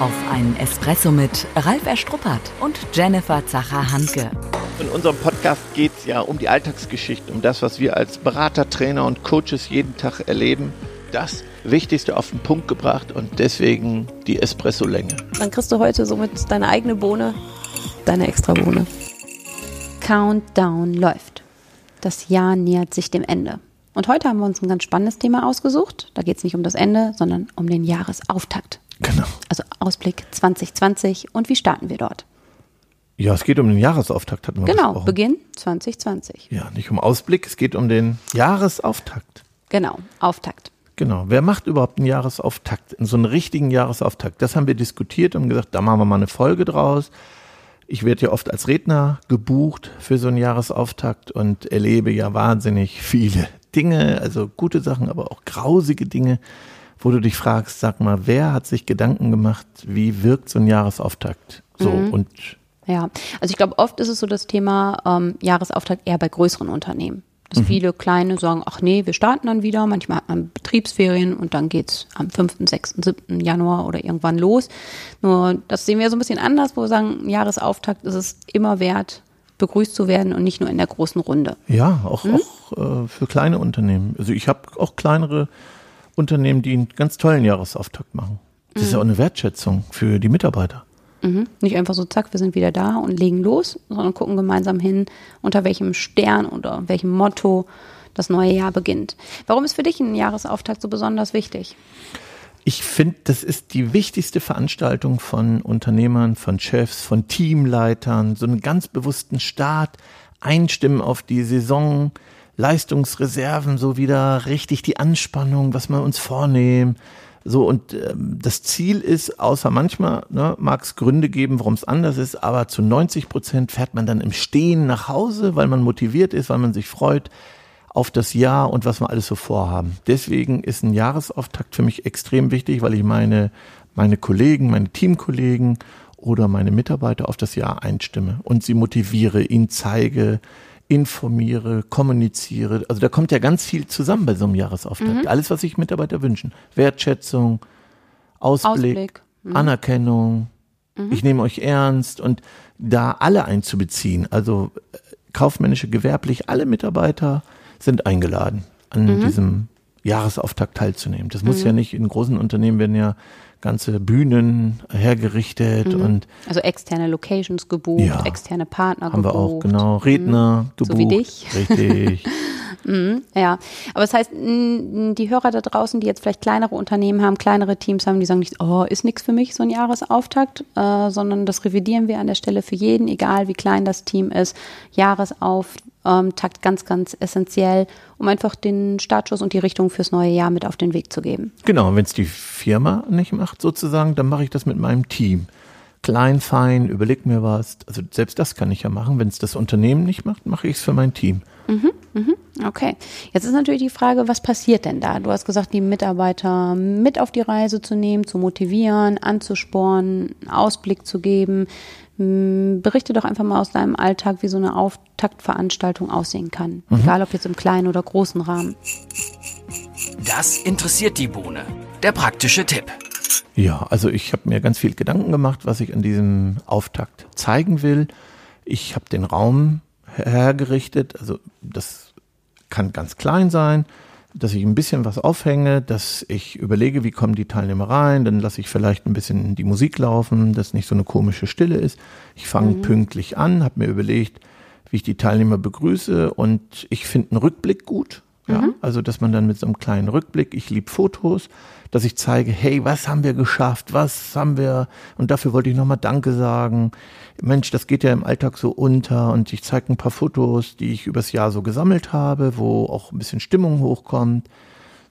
Auf einen Espresso mit Ralf Erstruppert und Jennifer Zacher-Hanke. In unserem Podcast geht es ja um die Alltagsgeschichte, um das, was wir als Berater, Trainer und Coaches jeden Tag erleben. Das Wichtigste auf den Punkt gebracht und deswegen die Espresso-Länge. Dann kriegst du heute somit deine eigene Bohne, deine extra Bohne. Countdown läuft. Das Jahr nähert sich dem Ende. Und heute haben wir uns ein ganz spannendes Thema ausgesucht. Da geht es nicht um das Ende, sondern um den Jahresauftakt. Genau. Also Ausblick 2020 und wie starten wir dort? Ja, es geht um den Jahresauftakt, hatten wir Genau, gesprochen. Beginn 2020. Ja, nicht um Ausblick, es geht um den Jahresauftakt. Genau, Auftakt. Genau. Wer macht überhaupt einen Jahresauftakt? So einen richtigen Jahresauftakt? Das haben wir diskutiert und gesagt, da machen wir mal eine Folge draus. Ich werde ja oft als Redner gebucht für so einen Jahresauftakt und erlebe ja wahnsinnig viele Dinge, also gute Sachen, aber auch grausige Dinge, wo du dich fragst, sag mal, wer hat sich Gedanken gemacht, wie wirkt so ein Jahresauftakt? So und Ja, also ich glaube, oft ist es so das Thema ähm, Jahresauftakt eher bei größeren Unternehmen. Dass viele kleine sagen, ach nee, wir starten dann wieder. Manchmal hat man Betriebsferien und dann geht's am 5., 6., 7. Januar oder irgendwann los. Nur das sehen wir so ein bisschen anders, wo wir sagen, Jahresauftakt ist es immer wert, begrüßt zu werden und nicht nur in der großen Runde. Ja, auch, auch äh, für kleine Unternehmen. Also ich habe auch kleinere Unternehmen, die einen ganz tollen Jahresauftakt machen. Das ist ja auch eine Wertschätzung für die Mitarbeiter. Mhm. Nicht einfach so, zack, wir sind wieder da und legen los, sondern gucken gemeinsam hin, unter welchem Stern oder welchem Motto das neue Jahr beginnt. Warum ist für dich ein Jahresauftakt so besonders wichtig? Ich finde, das ist die wichtigste Veranstaltung von Unternehmern, von Chefs, von Teamleitern, so einen ganz bewussten Start, einstimmen auf die Saison, Leistungsreserven, so wieder richtig die Anspannung, was wir uns vornehmen. So, und ähm, das Ziel ist, außer manchmal ne, mag es Gründe geben, warum es anders ist, aber zu 90 Prozent fährt man dann im Stehen nach Hause, weil man motiviert ist, weil man sich freut auf das Jahr und was wir alles so vorhaben. Deswegen ist ein Jahresauftakt für mich extrem wichtig, weil ich meine, meine Kollegen, meine Teamkollegen oder meine Mitarbeiter auf das Jahr einstimme und sie motiviere, ihnen zeige, informiere, kommuniziere. Also da kommt ja ganz viel zusammen bei so einem Jahresauftakt. Alles, was sich Mitarbeiter wünschen. Wertschätzung, Ausblick, Ausblick. Anerkennung, ich nehme euch ernst und da alle einzubeziehen, also äh, kaufmännische, gewerblich, alle Mitarbeiter sind eingeladen, an diesem Jahresauftakt teilzunehmen. Das muss ja nicht, in großen Unternehmen werden ja ganze Bühnen hergerichtet und Also externe Locations gebucht, Ja. externe Partner haben gebucht. wir auch, genau, Redner gebucht. So wie dich. Richtig. Ja, aber das heißt, die Hörer da draußen, die jetzt vielleicht kleinere Unternehmen haben, kleinere Teams haben, die sagen nicht, oh, ist nichts für mich, so ein Jahresauftakt, äh, sondern das revidieren wir an der Stelle für jeden, egal wie klein das Team ist. Jahresauftakt ganz, ganz essentiell, um einfach den Startschuss und die Richtung fürs neue Jahr mit auf den Weg zu geben. Genau, wenn es die Firma nicht macht sozusagen, dann mache ich das mit meinem Team. Klein, fein, überleg mir was. Also selbst das kann ich ja machen. Wenn es das Unternehmen nicht macht, mache ich es für mein Team. Okay, jetzt ist natürlich die Frage, was passiert denn da? Du hast gesagt, die Mitarbeiter mit auf die Reise zu nehmen, zu motivieren, anzuspornen, Ausblick zu geben. Berichte doch einfach mal aus deinem Alltag, wie so eine Auftaktveranstaltung aussehen kann. Egal ob jetzt im kleinen oder großen Rahmen. Das interessiert die Bohne. Der praktische Tipp. Ja, also ich habe mir ganz viel Gedanken gemacht, was ich an diesem Auftakt zeigen will. Ich habe den Raum hergerichtet, also das kann ganz klein sein, dass ich ein bisschen was aufhänge, dass ich überlege, wie kommen die Teilnehmer rein, dann lasse ich vielleicht ein bisschen die Musik laufen, dass nicht so eine komische Stille ist. Ich fange pünktlich an, habe mir überlegt, wie ich die Teilnehmer begrüße und ich finde einen Rückblick gut. Ja, also dass man dann mit so einem kleinen Rückblick, ich liebe Fotos, dass ich zeige, hey, was haben wir geschafft, was haben wir, und dafür wollte ich nochmal Danke sagen. Mensch, das geht ja im Alltag so unter und ich zeige ein paar Fotos, die ich übers Jahr so gesammelt habe, wo auch ein bisschen Stimmung hochkommt.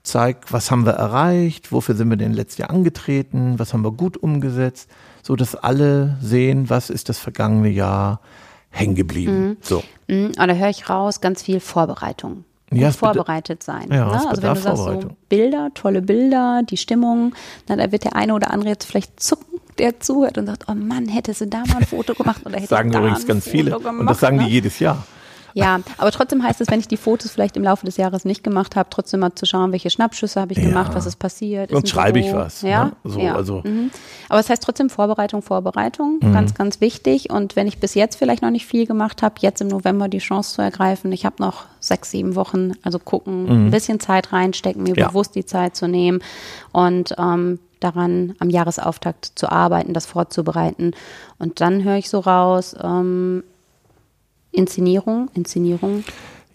Zeig, was haben wir erreicht, wofür sind wir denn letztes Jahr angetreten, was haben wir gut umgesetzt, so dass alle sehen, was ist das vergangene Jahr hängen geblieben. So. Mhm, aber da höre ich raus, ganz viel Vorbereitung. Gut Ja, vorbereitet sein. Ja, ne? Also wenn du sagst, so. Bilder, tolle Bilder, die Stimmung, dann da wird der eine oder andere jetzt vielleicht zucken, der zuhört und sagt, oh Mann, hätte sie da mal ein Foto gemacht oder hätte sagen da übrigens ein ganz Foto viele. Gemacht, und das sagen ne? die jedes Jahr. Ja, aber trotzdem heißt es, wenn ich die Fotos vielleicht im Laufe des Jahres nicht gemacht habe, trotzdem mal zu schauen, welche Schnappschüsse habe ich Ja. gemacht, was ist passiert. ein schreibe ich was, Ja, ne? So, ja. also- mhm. Aber es heißt trotzdem Vorbereitung, Vorbereitung, Mhm. ganz, ganz wichtig. Und wenn ich bis jetzt vielleicht noch nicht viel gemacht habe, jetzt im November die Chance zu ergreifen. Ich habe noch sechs, sieben Wochen, also gucken, ein bisschen Zeit reinstecken, mir Mhm. Ja. bewusst die Zeit zu nehmen und ähm, daran am Jahresauftakt zu arbeiten, das vorzubereiten. Und dann höre ich so raus, ähm, Inszenierung, Inszenierung.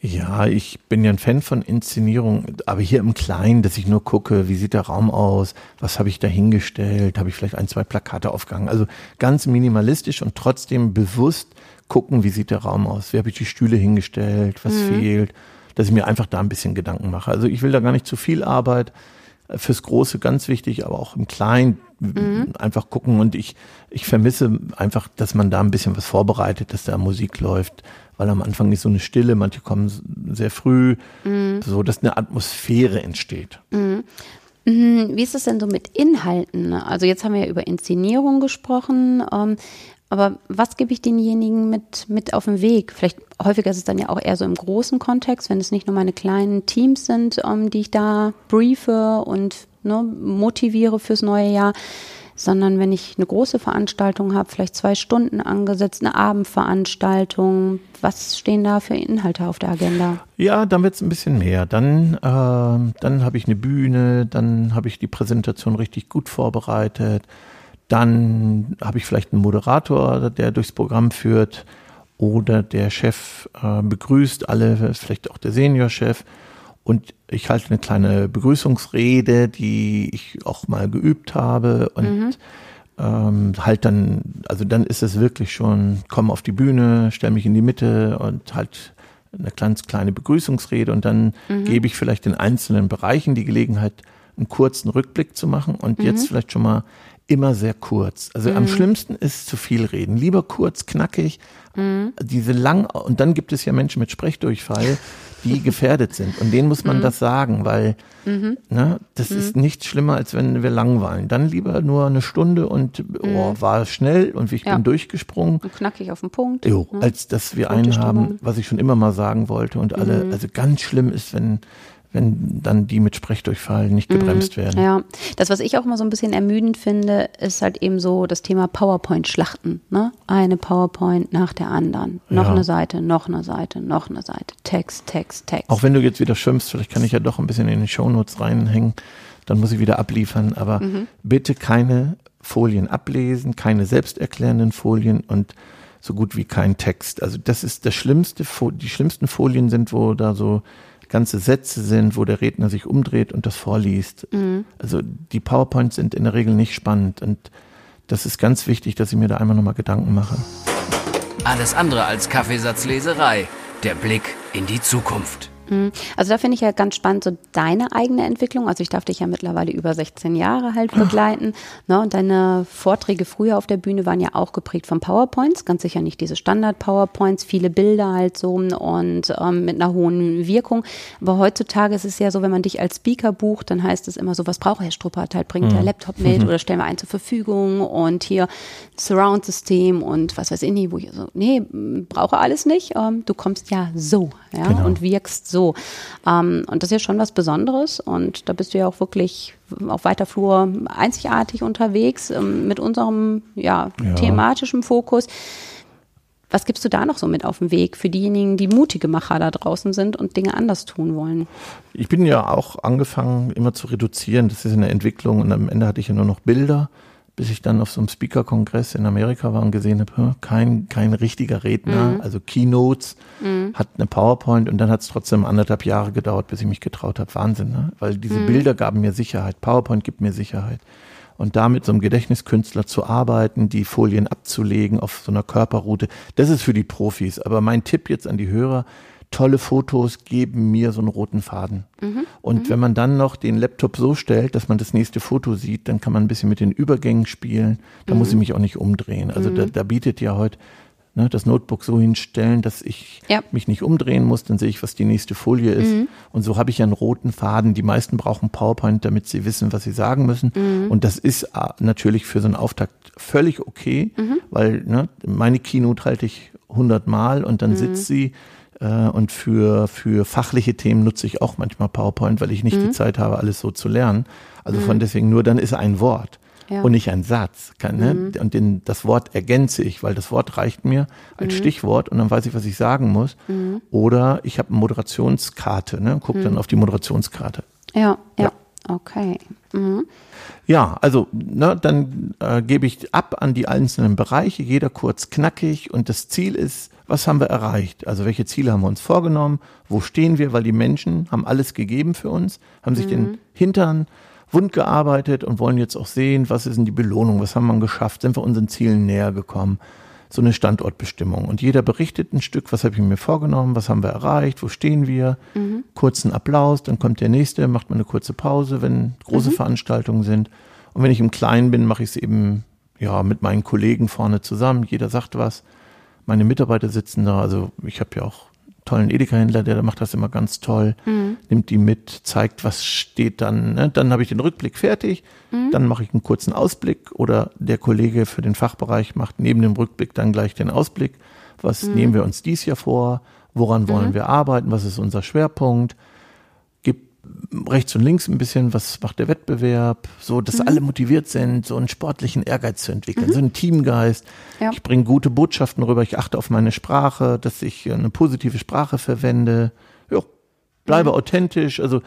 Ja, ich bin ja ein Fan von Inszenierung, aber hier im Kleinen, dass ich nur gucke, wie sieht der Raum aus, was habe ich da hingestellt, habe ich vielleicht ein, zwei Plakate aufgehangen. Also ganz minimalistisch und trotzdem bewusst gucken, wie sieht der Raum aus, wie habe ich die Stühle hingestellt, was fehlt, dass ich mir einfach da ein bisschen Gedanken mache. Also ich will da gar nicht zu viel Arbeit. Fürs Große ganz wichtig, aber auch im Kleinen einfach gucken. Und ich, ich vermisse einfach, dass man da ein bisschen was vorbereitet, dass da Musik läuft, weil am Anfang ist so eine Stille, manche kommen sehr früh, so dass eine Atmosphäre entsteht. Hm, Wie ist es denn so mit Inhalten? Also jetzt haben wir ja über Inszenierung gesprochen, ähm, aber was gebe ich denjenigen mit, mit auf den Weg? Vielleicht häufiger ist es dann ja auch eher so im großen Kontext, wenn es nicht nur meine kleinen Teams sind, ähm, die ich da briefe und ne, motiviere fürs neue Jahr, sondern wenn ich eine große Veranstaltung habe, vielleicht zwei Stunden angesetzt, eine Abendveranstaltung, was stehen da für Inhalte auf der Agenda? Ja, dann wird's ein bisschen mehr. Dann, ähm, dann habe ich eine Bühne, dann habe ich die Präsentation richtig gut vorbereitet. Dann habe ich vielleicht einen Moderator, der durchs Programm führt oder der Chef äh, begrüßt alle, vielleicht auch der Seniorchef. Und ich halte eine kleine Begrüßungsrede, die ich auch mal geübt habe und ähm, halt dann, also dann ist es wirklich schon, komm auf die Bühne, stell mich in die Mitte und halt eine ganz kleine Begrüßungsrede. Und dann gebe ich vielleicht in einzelnen Bereichen die Gelegenheit, einen kurzen Rückblick zu machen und jetzt vielleicht schon mal immer sehr kurz. Also am schlimmsten ist zu viel reden. Lieber kurz, knackig, diese lang, und dann gibt es ja Menschen mit Sprechdurchfall, die gefährdet sind. Und denen muss man das sagen, weil ne, das ist nichts schlimmer, als wenn wir langweilen. Dann lieber nur eine Stunde und oh, war schnell und ich Ja. bin durchgesprungen. Und knackig auf den Punkt. Jo, als dass wir Gute einen Stimmung. haben, was ich schon immer mal sagen wollte und alle, also ganz schlimm ist, wenn, wenn dann die mit Sprechdurchfall nicht gebremst werden. Ja, das, was ich auch immer so ein bisschen ermüdend finde, ist halt eben so das Thema PowerPoint-Schlachten. Ne? Eine PowerPoint nach der anderen. Noch Ja. eine Seite, noch eine Seite, noch eine Seite. Text, Text, Text. Auch wenn du jetzt wieder schimpfst, vielleicht kann ich ja doch ein bisschen in die Shownotes reinhängen, dann muss ich wieder abliefern, aber bitte keine Folien ablesen, keine selbsterklärenden Folien und so gut wie kein Text. Also das ist das Schlimmste, die schlimmsten Folien sind, wo da so ganze Sätze sind, wo der Redner sich umdreht und das vorliest. Also die PowerPoints sind in der Regel nicht spannend und das ist ganz wichtig, dass ich mir da einmal nochmal Gedanken mache. Alles andere als Kaffeesatzleserei. Der Blick in die Zukunft. Also da finde ich ja ganz spannend so deine eigene Entwicklung. Also ich darf dich ja mittlerweile über 16 Jahre halt begleiten. Ne? Und deine Vorträge früher auf der Bühne waren ja auch geprägt von PowerPoints. Ganz sicher nicht diese Standard-PowerPoints, viele Bilder halt so und ähm, mit einer hohen Wirkung. Aber heutzutage ist es ja so, wenn man dich als Speaker bucht, dann heißt es immer so, was braucht Herr Struppert? Halt bringt der Laptop mit oder stellen wir einen zur Verfügung und hier Surround-System und was weiß ich nicht, wo ich so, nee, brauche alles nicht. Ähm, du kommst ja so, ja, Genau. und wirkst so. Ähm, und das ist ja schon was Besonderes und da bist du ja auch wirklich auf weiter Flur einzigartig unterwegs ähm, mit unserem ja, Ja. thematischen Fokus. Was gibst du da noch so mit auf den Weg für diejenigen, die mutige Macher da draußen sind und Dinge anders tun wollen? Ich bin ja auch angefangen, immer zu reduzieren. Das ist eine Entwicklung und am Ende hatte ich ja nur noch Bilder, bis ich dann auf so einem Speaker-Kongress in Amerika war und gesehen habe, kein, kein richtiger Redner, also Keynotes, hat eine PowerPoint und dann hat es trotzdem anderthalb Jahre gedauert, bis ich mich getraut habe. Wahnsinn, ne? Weil diese Bilder gaben mir Sicherheit. PowerPoint gibt mir Sicherheit. Und da mit so einem Gedächtniskünstler zu arbeiten, die Folien abzulegen auf so einer Körperroute, das ist für die Profis. Aber mein Tipp jetzt an die Hörer, tolle Fotos geben mir so einen roten Faden. Und wenn man dann noch den Laptop so stellt, dass man das nächste Foto sieht, dann kann man ein bisschen mit den Übergängen spielen. Da muss ich mich auch nicht umdrehen. Also da, da bietet ja heute ne, das Notebook so hinstellen, dass ich Ja. mich nicht umdrehen muss, dann sehe ich, was die nächste Folie ist. Und so habe ich einen roten Faden. Die meisten brauchen PowerPoint, damit sie wissen, was sie sagen müssen. Und das ist äh, natürlich für so einen Auftakt völlig okay, weil ne, meine Keynote halte ich 100 Mal und dann sitzt sie Äh, und für, für fachliche Themen nutze ich auch manchmal PowerPoint, weil ich nicht die Zeit habe, alles so zu lernen. Also von deswegen nur dann ist ein Wort Ja. und nicht ein Satz. Kann, ne? Und den, das Wort ergänze ich, weil das Wort reicht mir als Stichwort und dann weiß ich, was ich sagen muss. Oder ich habe eine Moderationskarte, ne? guck dann auf die Moderationskarte. Ja, ja. Okay. Mhm. Ja, also ne, dann äh, gebe ich ab an die einzelnen Bereiche, jeder kurz knackig und das Ziel ist, was haben wir erreicht? Also welche Ziele haben wir uns vorgenommen? Wo stehen wir? Weil die Menschen haben alles gegeben für uns, haben sich den Hintern wund gearbeitet und wollen jetzt auch sehen, was ist denn die Belohnung? Was haben wir geschafft? Sind wir unseren Zielen näher gekommen? So eine Standortbestimmung. Und jeder berichtet ein Stück, was habe ich mir vorgenommen, was haben wir erreicht, wo stehen wir? Kurzen Applaus, dann kommt der nächste, macht mal eine kurze Pause, wenn große Veranstaltungen sind. Und wenn ich im Kleinen bin, mache ich es eben ja mit meinen Kollegen vorne zusammen. Jeder sagt was. Meine Mitarbeiter sitzen da. Also ich habe ja auch tollen Edeka-Händler, der macht das immer ganz toll. Nimmt die mit, zeigt, was steht dann. Ne? Dann habe ich den Rückblick fertig. Dann mache ich einen kurzen Ausblick oder der Kollege für den Fachbereich macht neben dem Rückblick dann gleich den Ausblick. Was nehmen wir uns dies Jahr vor? Woran wollen wir arbeiten? Was ist unser Schwerpunkt? Rechts und links ein bisschen, was macht der Wettbewerb, so, dass alle motiviert sind, so einen sportlichen Ehrgeiz zu entwickeln, so einen Teamgeist. Ja. Ich bringe gute Botschaften rüber, ich achte auf meine Sprache, dass ich eine positive Sprache verwende. Ja, bleibe authentisch. Also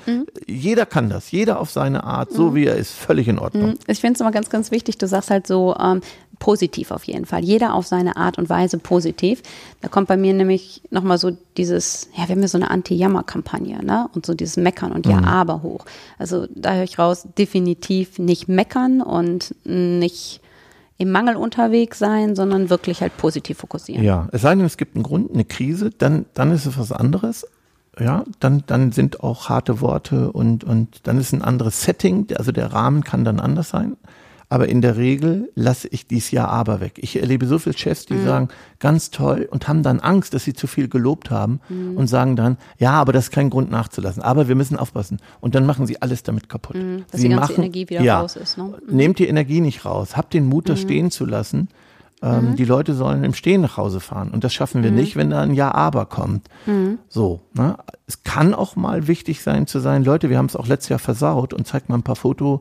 jeder kann das, jeder auf seine Art, so wie er ist, völlig in Ordnung. Ich finde es immer ganz, ganz wichtig, du sagst halt so ähm, positiv auf jeden Fall. Jeder auf seine Art und Weise positiv. Da kommt bei mir nämlich nochmal so dieses, ja, wir haben ja so eine Anti-Jammer-Kampagne, ne? Und so dieses Meckern und Ja, aber hoch. Also da höre ich raus, definitiv nicht meckern und nicht im Mangel unterwegs sein, sondern wirklich halt positiv fokussieren. Ja, es sei denn, es gibt einen Grund, eine Krise, dann, dann ist es was anderes. Ja, dann, dann sind auch harte Worte und, und dann ist ein anderes Setting, also der Rahmen kann dann anders sein. Aber in der Regel lasse ich dies Jahr aber weg. Ich erlebe so viele Chefs, die sagen, ganz toll und haben dann Angst, dass sie zu viel gelobt haben und sagen dann, ja, aber das ist kein Grund nachzulassen. Aber wir müssen aufpassen. Und dann machen sie alles damit kaputt. dass sie die ganze Energie wieder raus ist, ne? Nehmt die Energie nicht raus. Habt den Mut, das stehen zu lassen. Ähm, Die Leute sollen im Stehen nach Hause fahren. Und das schaffen wir nicht, wenn da ein Ja-Aber kommt. So. Ne? Es kann auch mal wichtig sein zu sein, Leute, wir haben es auch letztes Jahr versaut und zeigt mal ein paar Fotos,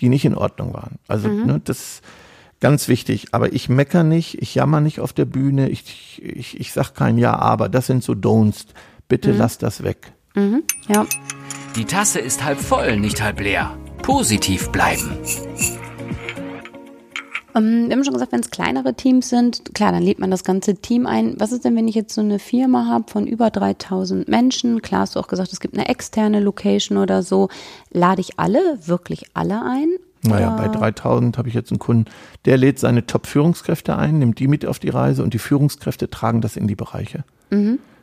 die nicht in Ordnung waren. Also ne, das ist ganz wichtig. Aber ich mecker nicht, ich jammer nicht auf der Bühne, ich, ich, ich sag kein Ja-Aber. Das sind so Don'ts. Bitte lass das weg. Ja. Die Tasse ist halb voll, nicht halb leer. Positiv bleiben. Ähm, wir haben schon gesagt, wenn es kleinere Teams sind, klar, dann lädt man das ganze Team ein. Was ist denn, wenn ich jetzt so eine Firma habe von über 3000 Menschen? Klar hast du auch gesagt, es gibt eine externe Location oder so. Lade ich alle, wirklich alle ein? Naja, bei 3000 habe ich jetzt einen Kunden, der lädt seine Top-Führungskräfte ein, nimmt die mit auf die Reise und die Führungskräfte tragen das in die Bereiche.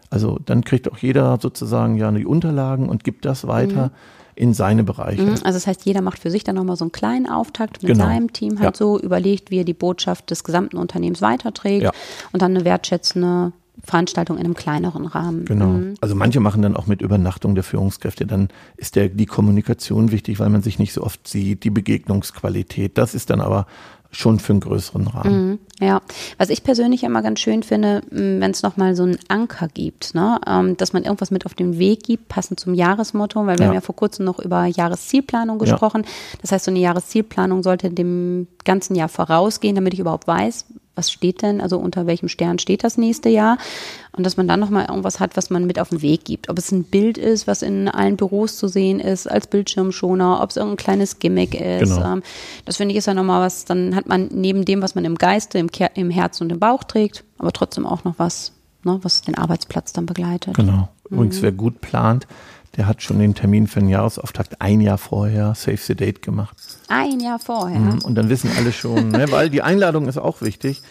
Also dann kriegt auch jeder sozusagen ja die Unterlagen und gibt das weiter in seine Bereiche. Mhm, Also das heißt, jeder macht für sich dann nochmal so einen kleinen Auftakt mit Genau. seinem Team halt Ja. so, überlegt, wie er die Botschaft des gesamten Unternehmens weiterträgt Ja. und dann eine wertschätzende Veranstaltung in einem kleineren Rahmen. Genau. Mhm. Also manche machen dann auch mit Übernachtung der Führungskräfte. Dann ist der, die Kommunikation wichtig, weil man sich nicht so oft sieht, die Begegnungsqualität. Das ist dann aber schon für einen größeren Rahmen. Mhm. Ja, was ich persönlich immer ganz schön finde, wenn es nochmal so einen Anker gibt, ne? ähm, dass man irgendwas mit auf den Weg gibt, passend zum Jahresmotto, weil wir Ja. haben ja vor kurzem noch über Jahreszielplanung gesprochen. Das heißt, so eine Jahreszielplanung sollte dem ganzen Jahr vorausgehen, damit ich überhaupt weiß, was steht denn, also unter welchem Stern steht das nächste Jahr und dass man dann nochmal irgendwas hat, was man mit auf den Weg gibt. Ob es ein Bild ist, was in allen Büros zu sehen ist, als Bildschirmschoner, ob es irgendein kleines Gimmick ist. Genau. Ähm, das finde ich ist ja nochmal was, dann hat man neben dem, was man im Geiste, im, Ker im Herzen und im Bauch trägt, aber trotzdem auch noch was, ne, was den Arbeitsplatz dann begleitet. Genau. Übrigens, wer gut plant, der hat schon den Termin für den Jahresauftakt ein Jahr vorher Save the Date gemacht. Ein Jahr vorher. Mhm. Und dann wissen alle schon, ne, weil die Einladung ist auch wichtig.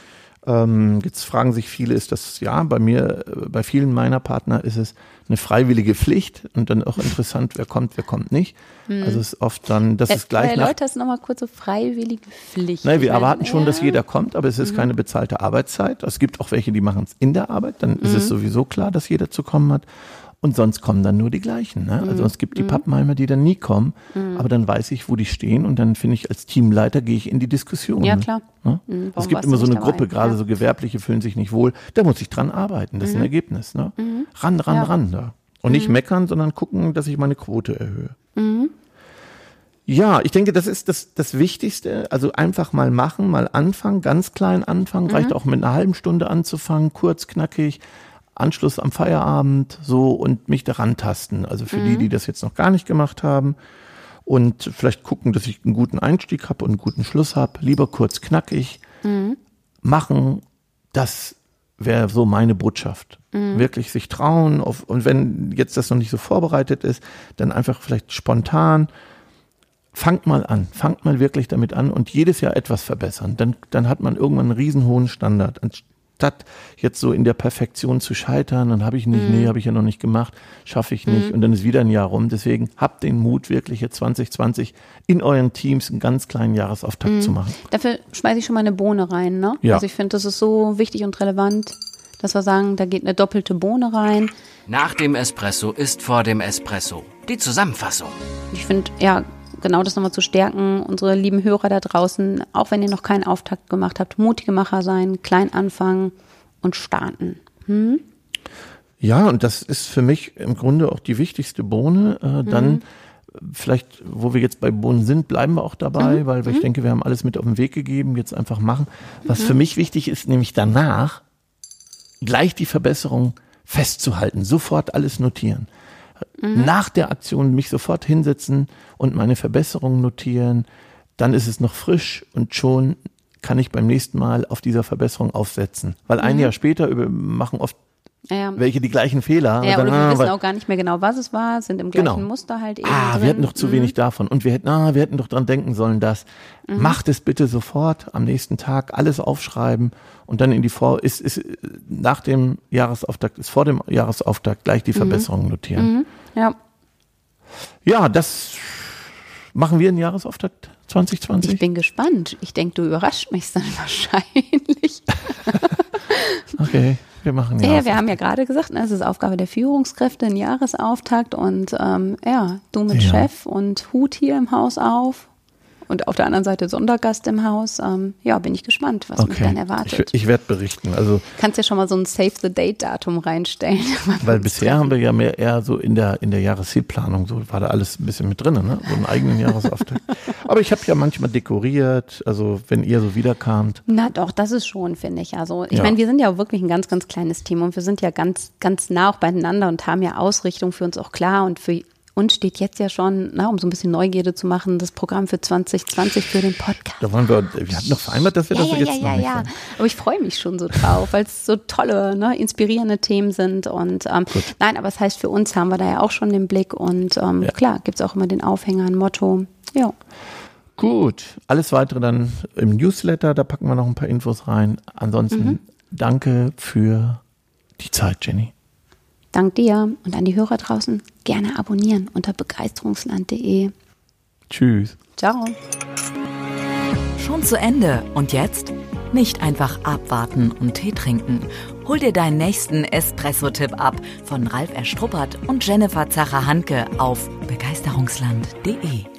Ähm, jetzt fragen sich viele, ist das, ja, bei mir, äh, bei vielen meiner Partner ist es eine freiwillige Pflicht und dann auch interessant, wer kommt, wer kommt nicht. Also es ist oft dann, das ist gleich nach, Leute, das ist nochmal kurz so freiwillige Pflicht. Nein, wir erwarten schon, dass ja. jeder kommt, aber es ist keine bezahlte Arbeitszeit. Es gibt auch welche, die machen es in der Arbeit, dann ist es sowieso klar, dass jeder zu kommen hat. Und sonst kommen dann nur die gleichen. Ne? Also es gibt die Pappenheimer, die dann nie kommen, aber dann weiß ich, wo die stehen und dann finde ich als Teamleiter gehe ich in die Diskussion. Ja, klar. Ne? Mhm. Es gibt immer so eine Gruppe, dabei? gerade Ja. so Gewerbliche fühlen sich nicht wohl. Da muss ich dran arbeiten. Das ist ein Ergebnis. Ne? Ran, ran, Ja. ran. Da. Und nicht meckern, sondern gucken, dass ich meine Quote erhöhe. Ja, ich denke, das ist das, das Wichtigste. Also einfach mal machen, mal anfangen, ganz klein anfangen. Reicht auch mit einer halben Stunde anzufangen, kurz, knackig. Anschluss am Feierabend, so und mich daran tasten. Also für die, die das jetzt noch gar nicht gemacht haben und vielleicht gucken, dass ich einen guten Einstieg habe und einen guten Schluss habe. Lieber kurz, knackig machen. Das wäre so meine Botschaft. Wirklich sich trauen auf, und wenn jetzt das noch nicht so vorbereitet ist, dann einfach vielleicht spontan fangt mal an, fangt mal wirklich damit an und jedes Jahr etwas verbessern. Dann, dann hat man irgendwann einen riesenhohen Standard. Anstatt jetzt so in der Perfektion zu scheitern, dann habe ich nicht, nee, habe ich ja noch nicht gemacht, schaffe ich nicht und dann ist wieder ein Jahr rum. Deswegen habt den Mut, wirklich jetzt 2020 in euren Teams einen ganz kleinen Jahresauftakt zu machen. Dafür schmeiße ich schon mal eine Bohne rein, ne? Ja. Also ich finde, das ist so wichtig und relevant, dass wir sagen, da geht eine doppelte Bohne rein. Nach dem Espresso ist vor dem Espresso. Die Zusammenfassung. Ich finde, ja, genau das nochmal zu stärken, unsere lieben Hörer da draußen, auch wenn ihr noch keinen Auftakt gemacht habt, mutige Macher sein, klein anfangen und starten. Ja, und das ist für mich im Grunde auch die wichtigste Bohne. Äh, dann vielleicht, wo wir jetzt bei Bohnen sind, bleiben wir auch dabei, weil ich denke, wir haben alles mit auf den Weg gegeben, jetzt einfach machen. Was für mich wichtig ist, nämlich danach gleich die Verbesserung festzuhalten, sofort alles notieren. Nach der Aktion mich sofort hinsetzen und meine Verbesserungen notieren. Dann ist es noch frisch und schon kann ich beim nächsten Mal auf dieser Verbesserung aufsetzen. Weil ein Jahr später über, machen oft Ja, welche die gleichen Fehler. ja Und oder dann, wir ah, wissen auch gar nicht mehr genau, was es war, sind im gleichen Genau. Muster halt eben Ah, drin. wir hatten doch zu wenig davon. Und wir hätten, ah, wir hätten doch dran denken sollen, dass. Mhm. Macht es bitte sofort am nächsten Tag, alles aufschreiben und dann in die Vor, ist, ist, nach dem Jahresauftakt, ist vor dem Jahresauftakt gleich die Verbesserungen notieren. Ja, Ja, das machen wir in Jahresauftakt 2020. ich bin gespannt. Ich denke, du überrascht mich dann wahrscheinlich. okay, wir machen Ja, Jahresauftakt. wir haben ja gerade gesagt, ne, es ist Aufgabe der Führungskräfte, ein Jahresauftakt und ähm, ja, du mit Ja. Chef und Hut hier im Haus auf und auf der anderen Seite Sondergast im Haus. Ähm, ja, bin ich gespannt, was mich dann Okay, erwartet. ich, ich werde berichten. Also, Kannst ja schon mal so ein Save the Date Datum reinstellen. weil bisher haben wir ja mehr eher so in der in der Jahreszielplanung, so war da alles ein bisschen mit drin, ne? So einen eigenen Jahresauftakt. Aber ich habe ja manchmal dekoriert, also wenn ihr so wiederkamt. Na doch, das ist schon, finde ich. Also ich Ja. meine, wir sind ja wirklich ein ganz, ganz kleines Team und wir sind ja ganz, ganz nah auch beieinander und haben ja Ausrichtung für uns auch klar und für uns steht jetzt ja schon, na, um so ein bisschen Neugierde zu machen, das Programm für 2020 für den Podcast. Da wollen wir, wir hatten noch vereinbart, dass wir Ja, das ja, jetzt ja, noch ja, ja. Aber ich freue mich schon so drauf, weil es so tolle, ne, inspirierende Themen sind. Und ähm, nein, aber es heißt, für uns haben wir da ja auch schon den Blick und ähm, Ja. klar, gibt es auch immer den Aufhänger, ein Motto. Ja. Gut, alles weitere dann im Newsletter, da packen wir noch ein paar Infos rein. Ansonsten Mhm. danke für die Zeit, Jenny. Dank dir und an die Hörer draußen gerne abonnieren unter begeisterungsland.de. Tschüss. Ciao. Schon zu Ende. Und jetzt? Nicht einfach abwarten und Tee trinken. Hol dir deinen nächsten Espresso-Tipp ab von Ralf Erstruppert und Jennifer Zacher-Hanke auf begeisterungsland.de.